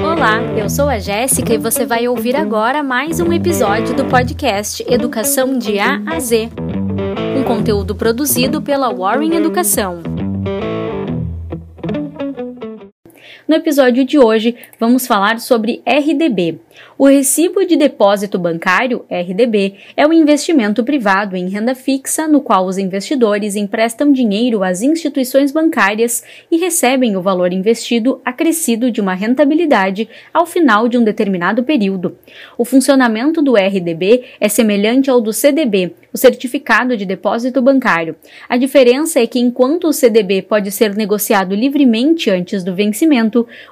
Olá, eu sou a Jéssica e você vai ouvir agora mais um episódio do podcast Educação de A a Z, um conteúdo produzido pela Warren Educação. No episódio de hoje, vamos falar sobre RDB. O Recibo de Depósito Bancário, RDB, é um investimento privado em renda fixa no qual os investidores emprestam dinheiro às instituições bancárias e recebem o valor investido acrescido de uma rentabilidade ao final de um determinado período. O funcionamento do RDB é semelhante ao do CDB, o Certificado de Depósito Bancário. A diferença é que enquanto o CDB pode ser negociado livremente antes do vencimento,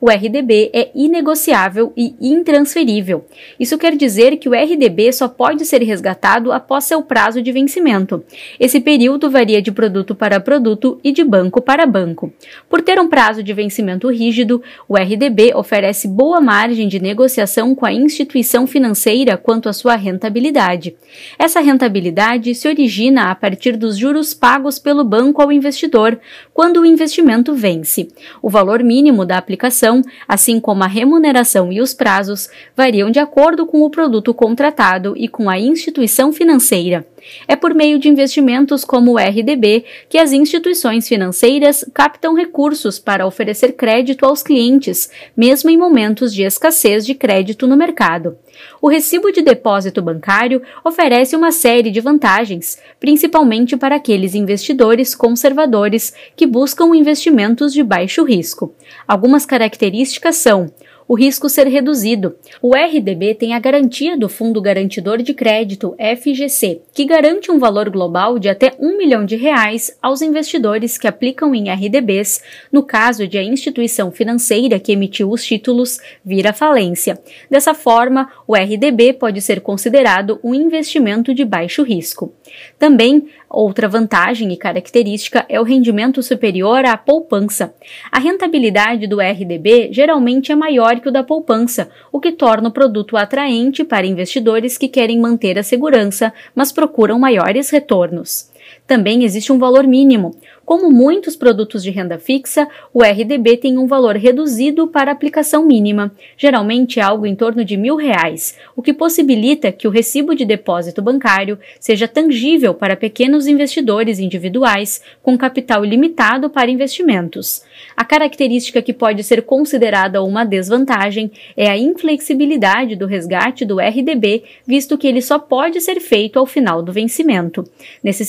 o RDB é inegociável e intransferível. Isso quer dizer que o RDB só pode ser resgatado após seu prazo de vencimento. Esse período varia de produto para produto e de banco para banco. Por ter um prazo de vencimento rígido, o RDB oferece boa margem de negociação com a instituição financeira quanto à sua rentabilidade. Essa rentabilidade se origina a partir dos juros pagos pelo banco ao investidor quando o investimento vence. O valor mínimo da aplicação, assim como a remuneração e os prazos, variam de acordo com o produto contratado e com a instituição financeira. É por meio de investimentos como o RDB que as instituições financeiras captam recursos para oferecer crédito aos clientes, mesmo em momentos de escassez de crédito no mercado. O recibo de depósito bancário oferece uma série de vantagens, principalmente para aqueles investidores conservadores que buscam investimentos de baixo risco. Algumas características são o risco ser reduzido. O RDB tem a garantia do Fundo Garantidor de Crédito, FGC, que garante um valor global de até um milhão de reais aos investidores que aplicam em RDBs, no caso de a instituição financeira que emitiu os títulos vir à falência. Dessa forma, o RDB pode ser considerado um investimento de baixo risco. Também, outra vantagem e característica é o rendimento superior à poupança. A rentabilidade do RDB geralmente é maior da poupança, o que torna o produto atraente para investidores que querem manter a segurança, mas procuram maiores retornos. Também existe um valor mínimo. Como muitos produtos de renda fixa, o RDB tem um valor reduzido para aplicação mínima, geralmente algo em torno de mil reais, o que possibilita que o recibo de depósito bancário seja tangível para pequenos investidores individuais com capital limitado para investimentos. A característica que pode ser considerada uma desvantagem é a inflexibilidade do resgate do RDB, visto que ele só pode ser feito ao final do vencimento. Nesse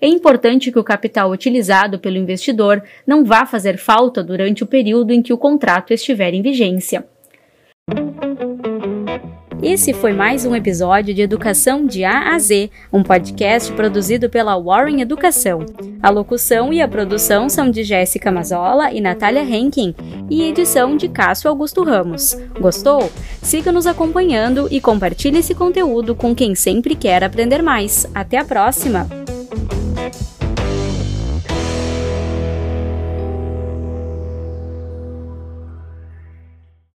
é importante que o capital utilizado pelo investidor não vá fazer falta durante o período em que o contrato estiver em vigência. Esse foi mais um episódio de Educação de A a Z, um podcast produzido pela Warren Educação. A locução e a produção são de Jéssica Mazola e Natália Henkin e edição de Cássio Augusto Ramos. Gostou? Siga nos acompanhando e compartilhe esse conteúdo com quem sempre quer aprender mais. Até a próxima!